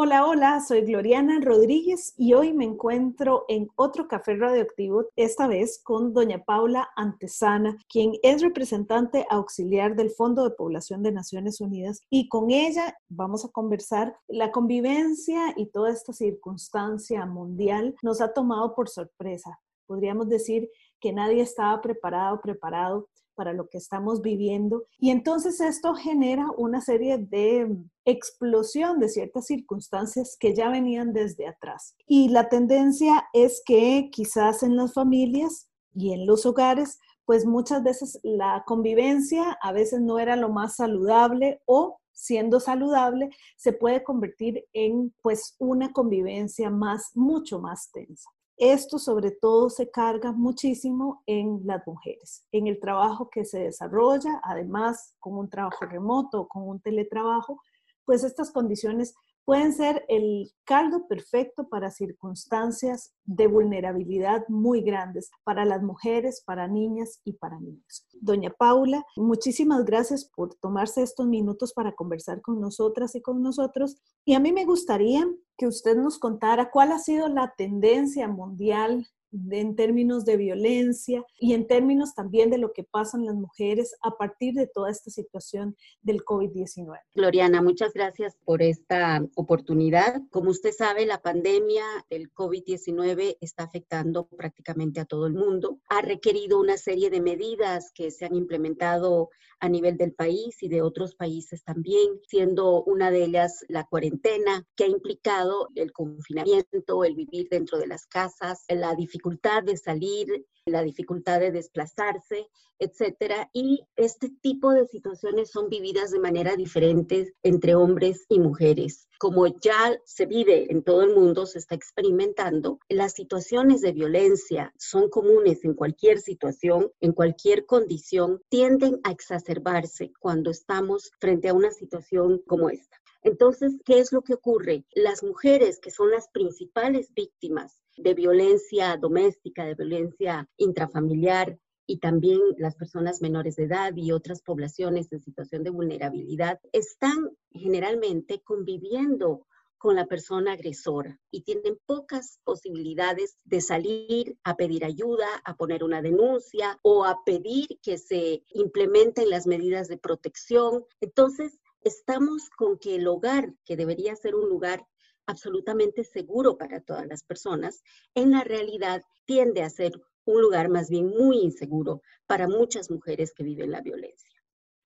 Hola, hola, soy Gloriana Rodríguez y hoy me encuentro en otro café radioactivo, esta vez con doña Paula Antesana, quien es representante auxiliar del Fondo de Población de Naciones Unidas y con ella vamos a conversar la convivencia y toda esta circunstancia mundial nos ha tomado por sorpresa. Podríamos decir que nadie estaba preparado, preparado para lo que estamos viviendo. Y entonces esto genera una serie de explosión de ciertas circunstancias que ya venían desde atrás. Y la tendencia es que quizás en las familias y en los hogares, pues muchas veces la convivencia a veces no era lo más saludable o siendo saludable se puede convertir en pues una convivencia más mucho más tensa. Esto sobre todo se carga muchísimo en las mujeres, en el trabajo que se desarrolla, además con un trabajo remoto, con un teletrabajo, pues estas condiciones pueden ser el caldo perfecto para circunstancias de vulnerabilidad muy grandes para las mujeres, para niñas y para niños. Doña Paula, muchísimas gracias por tomarse estos minutos para conversar con nosotras y con nosotros. Y a mí me gustaría que usted nos contara cuál ha sido la tendencia mundial en términos de violencia y en términos también de lo que pasan las mujeres a partir de toda esta situación del COVID-19. Gloriana, muchas gracias por esta oportunidad. Como usted sabe, la pandemia del COVID-19 está afectando prácticamente a todo el mundo. Ha requerido una serie de medidas que se han implementado a nivel del país y de otros países también, siendo una de ellas la cuarentena, que ha implicado el confinamiento, el vivir dentro de las casas, la dificultad de salir, la dificultad de desplazarse, etcétera. Y este tipo de situaciones son vividas de manera diferente entre hombres y mujeres. Como ya se vive en todo el mundo, se está experimentando, las situaciones de violencia son comunes en cualquier situación, en cualquier condición, tienden a exacerbarse cuando estamos frente a una situación como esta. Entonces, ¿qué es lo que ocurre? Las mujeres, que son las principales víctimas de violencia doméstica, de violencia intrafamiliar, y también las personas menores de edad y otras poblaciones en situación de vulnerabilidad, están generalmente conviviendo con la persona agresora y tienen pocas posibilidades de salir a pedir ayuda, a poner una denuncia o a pedir que se implementen las medidas de protección. Entonces, estamos con que el hogar, que debería ser un lugar absolutamente seguro para todas las personas, en la realidad tiende a ser un lugar más bien muy inseguro para muchas mujeres que viven la violencia.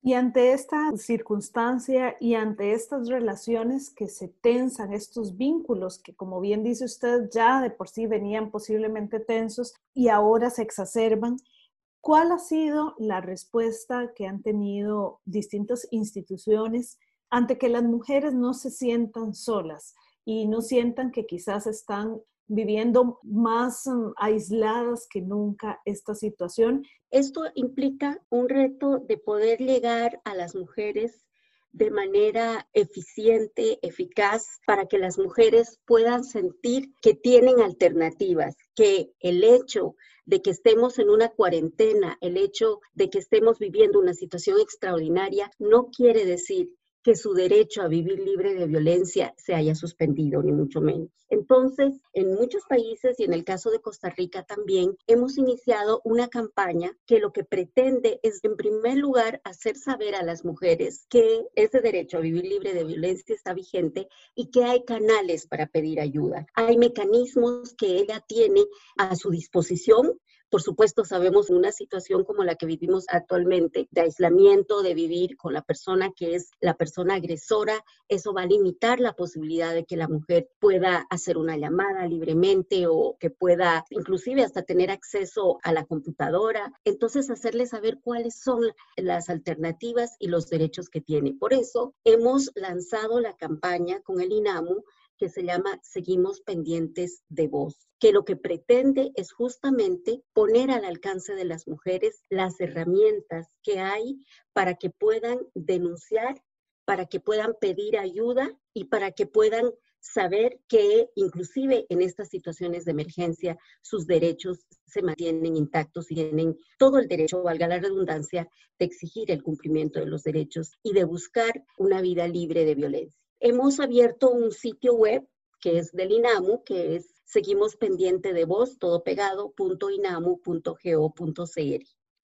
Y ante esta circunstancia y ante estas relaciones que se tensan, estos vínculos que como bien dice usted ya de por sí venían posiblemente tensos y ahora se exacerban, ¿cuál ha sido la respuesta que han tenido distintas instituciones ante que las mujeres no se sientan solas? Y no sientan que quizás están viviendo más mm, aisladas que nunca esta situación. Esto implica un reto de poder llegar a las mujeres de manera eficiente, eficaz, para que las mujeres puedan sentir que tienen alternativas, que el hecho de que estemos en una cuarentena, el hecho de que estemos viviendo una situación extraordinaria, no quiere decir que su derecho a vivir libre de violencia se haya suspendido, ni mucho menos. Entonces, en muchos países y en el caso de Costa Rica también, hemos iniciado una campaña que lo que pretende es, en primer lugar, hacer saber a las mujeres que ese derecho a vivir libre de violencia está vigente y que hay canales para pedir ayuda. Hay mecanismos que ella tiene a su disposición por supuesto, sabemos una situación como la que vivimos actualmente, de aislamiento, de vivir con la persona que es la persona agresora, eso va a limitar la posibilidad de que la mujer pueda hacer una llamada libremente o que pueda inclusive hasta tener acceso a la computadora. Entonces, hacerle saber cuáles son las alternativas y los derechos que tiene. Por eso, hemos lanzado la campaña con el INAMU que se llama Seguimos pendientes de voz que lo que pretende es justamente poner al alcance de las mujeres las herramientas que hay para que puedan denunciar, para que puedan pedir ayuda y para que puedan saber que inclusive en estas situaciones de emergencia sus derechos se mantienen intactos y tienen todo el derecho, valga la redundancia, de exigir el cumplimiento de los derechos y de buscar una vida libre de violencia. Hemos abierto un sitio web que es del INAMU, que es seguimos pendiente de voz, todo pegado,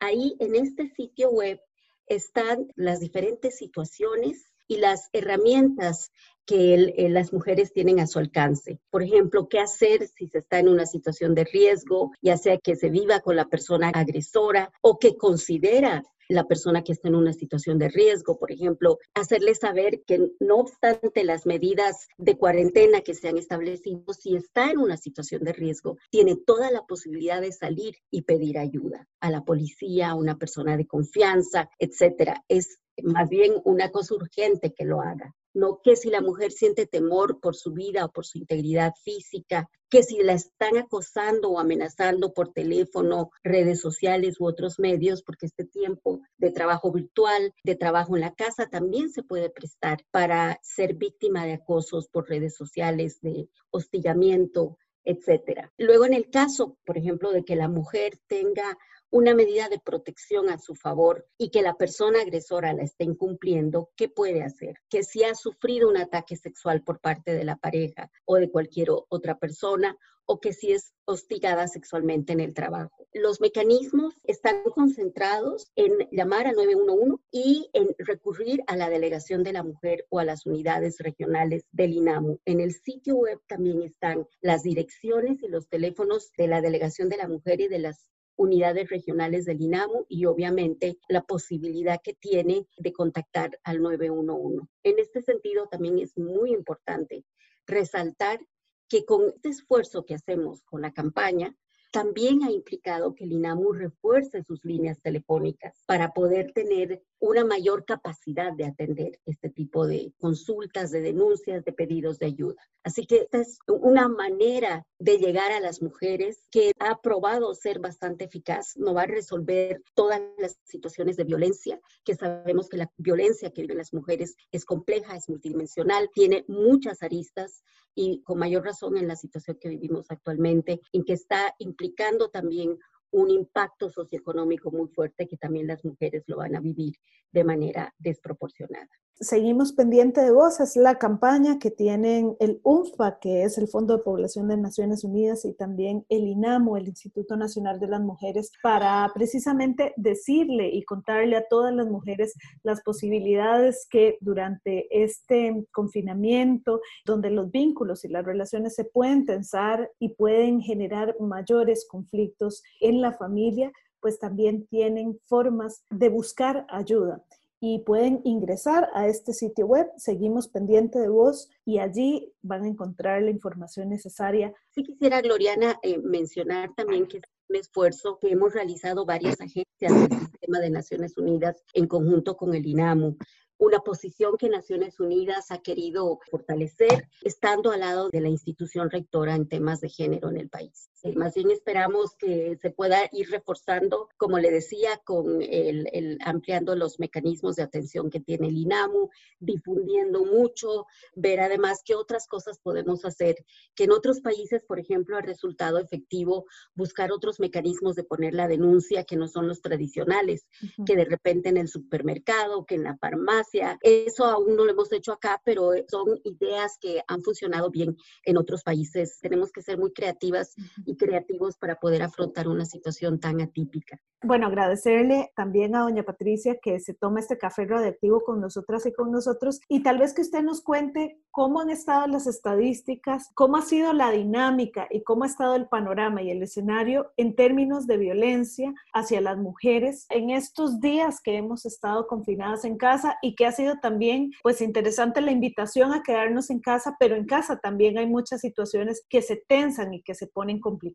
Ahí en este sitio web están las diferentes situaciones y las herramientas que eh, las mujeres tienen a su alcance. Por ejemplo, qué hacer si se está en una situación de riesgo, ya sea que se viva con la persona agresora o que considera la persona que está en una situación de riesgo, por ejemplo, hacerle saber que no obstante las medidas de cuarentena que se han establecido, si está en una situación de riesgo, tiene toda la posibilidad de salir y pedir ayuda a la policía, a una persona de confianza, etcétera. Es más bien una cosa urgente que lo haga. No que si la mujer siente temor por su vida o por su integridad física, que si la están acosando o amenazando por teléfono, redes sociales u otros medios, porque este tiempo de trabajo virtual, de trabajo en la casa, también se puede prestar para ser víctima de acosos por redes sociales, de hostigamiento, etcétera. Luego, en el caso, por ejemplo, de que la mujer tenga una medida de protección a su favor y que la persona agresora la esté incumpliendo, ¿qué puede hacer? Que si ha sufrido un ataque sexual por parte de la pareja o de cualquier otra persona o que si es hostigada sexualmente en el trabajo. Los mecanismos están concentrados en llamar a 911 y en recurrir a la delegación de la mujer o a las unidades regionales del INAMU. En el sitio web también están las direcciones y los teléfonos de la delegación de la mujer y de las unidades regionales del INAMU y obviamente la posibilidad que tiene de contactar al 911. En este sentido, también es muy importante resaltar que con este esfuerzo que hacemos con la campaña, también ha implicado que el INAMU refuerce sus líneas telefónicas para poder tener una mayor capacidad de atender este tipo de consultas, de denuncias, de pedidos de ayuda. Así que esta es una manera de llegar a las mujeres que ha probado ser bastante eficaz. No va a resolver todas las situaciones de violencia, que sabemos que la violencia que viven las mujeres es compleja, es multidimensional, tiene muchas aristas y con mayor razón en la situación que vivimos actualmente, en que está implicando también un impacto socioeconómico muy fuerte que también las mujeres lo van a vivir de manera desproporcionada. Seguimos pendiente de vos, es la campaña que tienen el UNFPA, que es el Fondo de Población de Naciones Unidas, y también el INAMO, el Instituto Nacional de las Mujeres, para precisamente decirle y contarle a todas las mujeres las posibilidades que durante este confinamiento, donde los vínculos y las relaciones se pueden tensar y pueden generar mayores conflictos en la familia, pues también tienen formas de buscar ayuda y pueden ingresar a este sitio web, seguimos pendiente de vos y allí van a encontrar la información necesaria. Sí quisiera, Gloriana, eh, mencionar también que es un esfuerzo que hemos realizado varias agencias del sistema de Naciones Unidas en conjunto con el INAMU una posición que Naciones Unidas ha querido fortalecer, estando al lado de la institución rectora en temas de género en el país. Eh, más bien esperamos que se pueda ir reforzando, como le decía, con el, ampliando los mecanismos de atención que tiene el INAMU, difundiendo mucho, ver además qué otras cosas podemos hacer, que en otros países, por ejemplo, ha resultado efectivo buscar otros mecanismos de poner la denuncia que no son los tradicionales, que de repente en el supermercado, que en la farmacia, eso aún no lo hemos hecho acá, pero son ideas que han funcionado bien en otros países. Tenemos que ser muy creativas creativos para poder afrontar una situación tan atípica. Bueno, agradecerle también a doña Patricia que se toma este café radioactivo con nosotras y con nosotros y tal vez que usted nos cuente cómo han estado las estadísticas, cómo ha sido la dinámica y cómo ha estado el panorama y el escenario en términos de violencia hacia las mujeres en estos días que hemos estado confinadas en casa y que ha sido también pues interesante la invitación a quedarnos en casa, pero en casa también hay muchas situaciones que se tensan y que se ponen complicadas.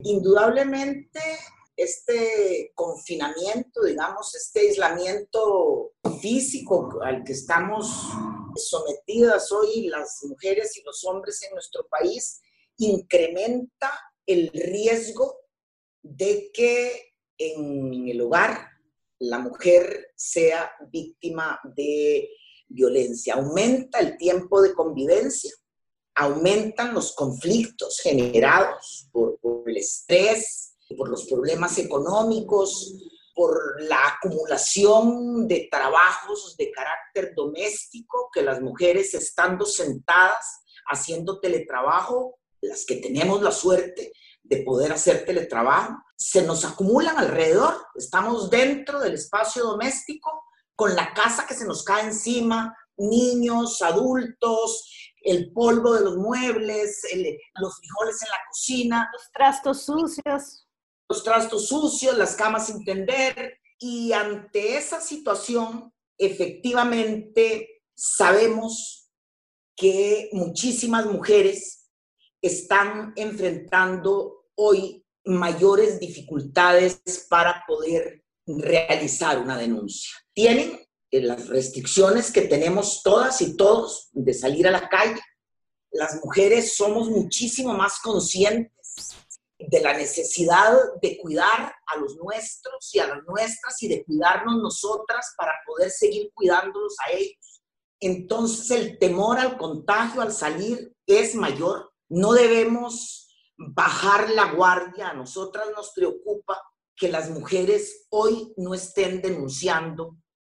Indudablemente este confinamiento, digamos, este aislamiento físico al que estamos sometidas hoy las mujeres y los hombres en nuestro país incrementa el riesgo de que en el hogar la mujer sea víctima de violencia. Aumenta el tiempo de convivencia, aumentan los conflictos generados por, el estrés, por los problemas económicos, por la acumulación de trabajos de carácter doméstico que las mujeres estando sentadas haciendo teletrabajo, las que tenemos la suerte de poder hacer teletrabajo, se nos acumulan alrededor. Estamos dentro del espacio doméstico con la casa que se nos cae encima, niños, adultos, el polvo de los muebles, los frijoles en la cocina. Los trastos sucios los trastos sucios, las camas sin tender. Y ante esa situación, efectivamente, sabemos que muchísimas mujeres están enfrentando hoy mayores dificultades para poder realizar una denuncia. Tienen las restricciones que tenemos todas y todos de salir a la calle. Las mujeres somos muchísimo más conscientes de la necesidad de cuidar a los nuestros y a las nuestras y de cuidarnos nosotras para poder seguir cuidándolos a ellos. Entonces el temor al contagio al salir es mayor. No debemos bajar la guardia. A nosotras nos preocupa que las mujeres hoy no estén denunciando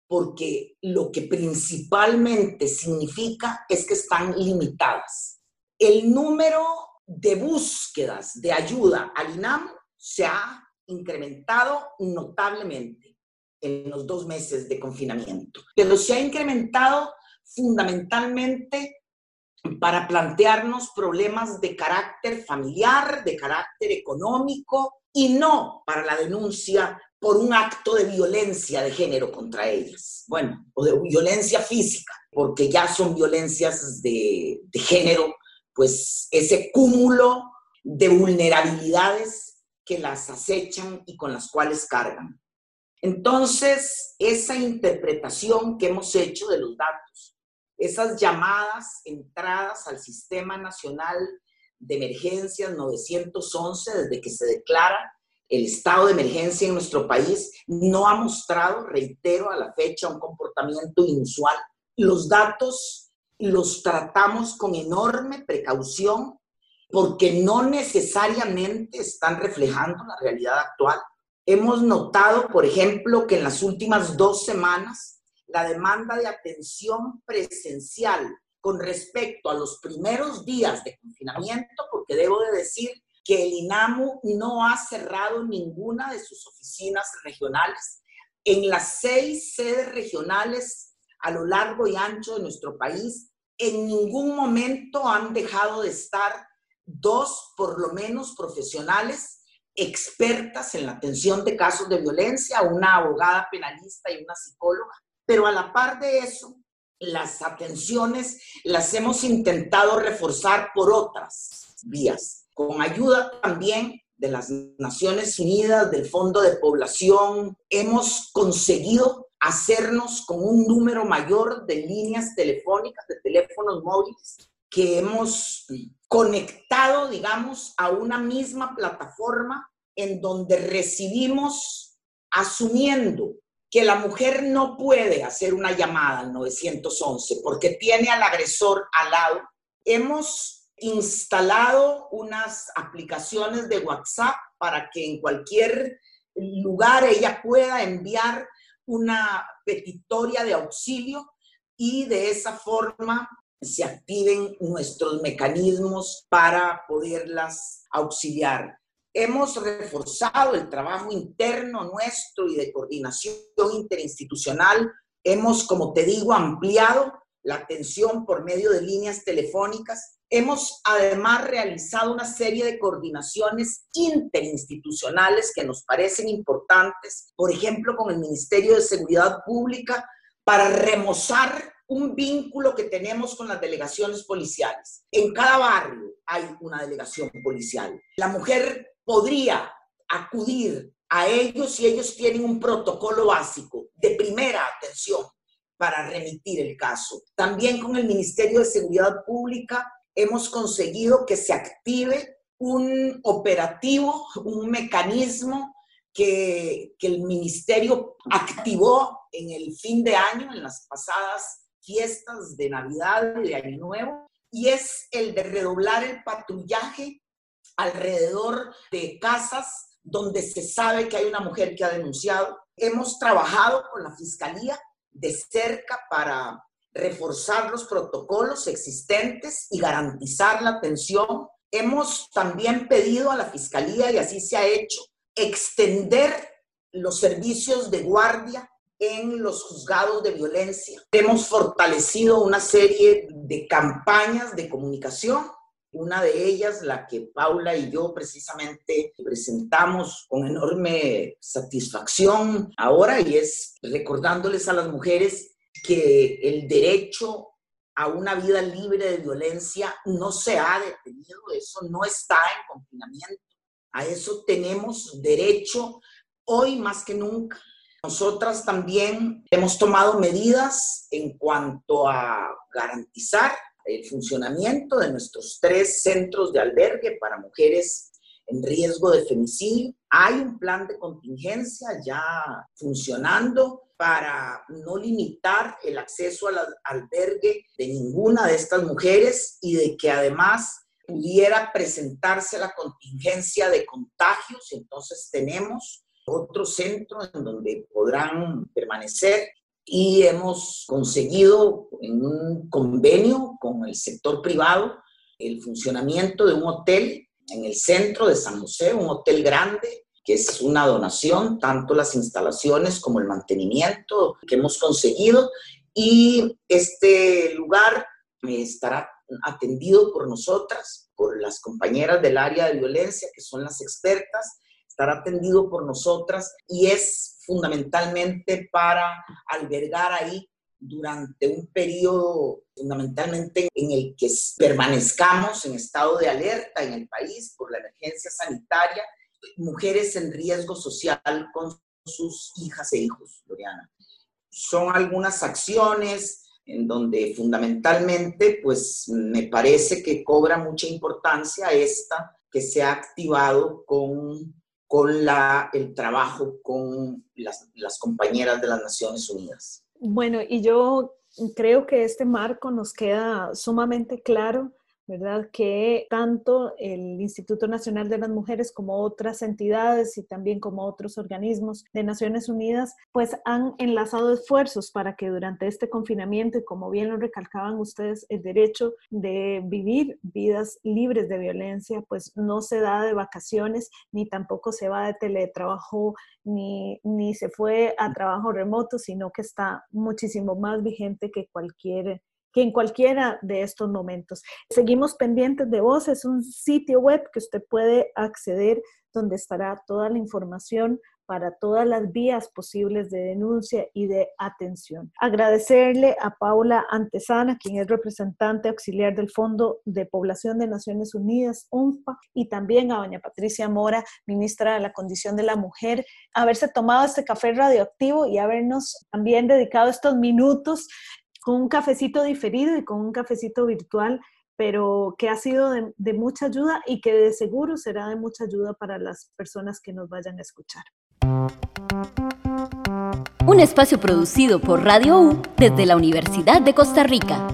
porque lo que principalmente significa es que están limitadas. El número de búsquedas de ayuda al INAM se ha incrementado notablemente en los dos meses de confinamiento, pero se ha incrementado fundamentalmente para plantearnos problemas de carácter familiar, de carácter económico y no para la denuncia por un acto de violencia de género contra ellas, bueno, o de violencia física, porque ya son violencias de, de género pues ese cúmulo de vulnerabilidades que las acechan y con las cuales cargan. Entonces, esa interpretación que hemos hecho de los datos, esas llamadas, entradas al Sistema Nacional de Emergencias 911 desde que se declara el estado de emergencia en nuestro país, no ha mostrado, reitero, a la fecha un comportamiento inusual. Los datos los tratamos con enorme precaución porque no necesariamente están reflejando la realidad actual. Hemos notado, por ejemplo, que en las últimas dos semanas la demanda de atención presencial con respecto a los primeros días de confinamiento, porque debo de decir que el INAMU no ha cerrado ninguna de sus oficinas regionales. En las seis sedes regionales a lo largo y ancho de nuestro país, en ningún momento han dejado de estar dos, por lo menos, profesionales expertas en la atención de casos de violencia, una abogada penalista y una psicóloga. Pero a la par de eso, las atenciones las hemos intentado reforzar por otras vías, con ayuda también de las Naciones Unidas, del Fondo de Población, hemos conseguido hacernos con un número mayor de líneas telefónicas, de teléfonos móviles, que hemos conectado, digamos, a una misma plataforma en donde recibimos asumiendo que la mujer no puede hacer una llamada al 911 porque tiene al agresor al lado. Hemos instalado unas aplicaciones de WhatsApp para que en cualquier lugar ella pueda enviar una petitoria de auxilio y de esa forma se activen nuestros mecanismos para poderlas auxiliar. Hemos reforzado el trabajo interno nuestro y de coordinación interinstitucional. Hemos, como te digo, ampliado la atención por medio de líneas telefónicas Hemos además realizado una serie de coordinaciones interinstitucionales que nos parecen importantes, por ejemplo, con el Ministerio de Seguridad Pública, para remozar un vínculo que tenemos con las delegaciones policiales. En cada barrio hay una delegación policial. La mujer podría acudir a ellos y ellos tienen un protocolo básico de primera atención para remitir el caso. También con el Ministerio de Seguridad Pública hemos conseguido que se active un operativo, un mecanismo que, el ministerio activó en el fin de año, en las pasadas fiestas de Navidad y de Año Nuevo, y es el de redoblar el patrullaje alrededor de casas donde se sabe que hay una mujer que ha denunciado. Hemos trabajado con la Fiscalía de cerca para reforzar los protocolos existentes y garantizar la atención. Hemos también pedido a la Fiscalía, y así se ha hecho, extender los servicios de guardia en los juzgados de violencia. Hemos fortalecido una serie de campañas de comunicación una de ellas, la que Paula y yo precisamente presentamos con enorme satisfacción ahora, y es recordándoles a las mujeres que el derecho a una vida libre de violencia no se ha detenido, eso no está en confinamiento, a eso tenemos derecho hoy más que nunca. Nosotras también hemos tomado medidas en cuanto a garantizar el funcionamiento de nuestros tres centros de albergue para mujeres en riesgo de femicidio. Hay un plan de contingencia ya funcionando para no limitar el acceso al albergue de ninguna de estas mujeres y de que además pudiera presentarse la contingencia de contagios. Entonces tenemos otro centro en donde podrán permanecer y hemos conseguido en un convenio con el sector privado el funcionamiento de un hotel en el centro de San José, un hotel grande que es una donación, tanto las instalaciones como el mantenimiento que hemos conseguido. Y este lugar estará atendido por nosotras, por las compañeras del área de violencia que son las expertas, estará atendido por nosotras y es fundamentalmente para albergar ahí durante un periodo fundamentalmente en el que permanezcamos en estado de alerta en el país por la emergencia sanitaria, mujeres en riesgo social con sus hijas e hijos, Loriana. Son algunas acciones en donde fundamentalmente, pues me parece que cobra mucha importancia esta que se ha activado con con la, el trabajo con las, las compañeras de las Naciones Unidas. Bueno, y yo creo que este marco nos queda sumamente claro ¿verdad? Que tanto el Instituto Nacional de las Mujeres como otras entidades y también como otros organismos de Naciones Unidas, pues han enlazado esfuerzos para que durante este confinamiento, y como bien lo recalcaban ustedes, el derecho de vivir vidas libres de violencia, pues no se da de vacaciones, ni tampoco se va de teletrabajo, ni, ni se fue a trabajo remoto, sino que está muchísimo más vigente que cualquier que en cualquiera de estos momentos. Seguimos pendientes de vos, es un sitio web que usted puede acceder donde estará toda la información para todas las vías posibles de denuncia y de atención. Agradecerle a Paula Antesana, quien es representante auxiliar del Fondo de Población de Naciones Unidas, UNFPA, y también a doña Patricia Mora, ministra de la Condición de la Mujer, haberse tomado este café radioactivo y habernos también dedicado estos minutos con un cafecito diferido y con un cafecito virtual, pero que ha sido de, mucha ayuda y que de seguro será de mucha ayuda para las personas que nos vayan a escuchar. Un espacio producido por Radio U desde la Universidad de Costa Rica.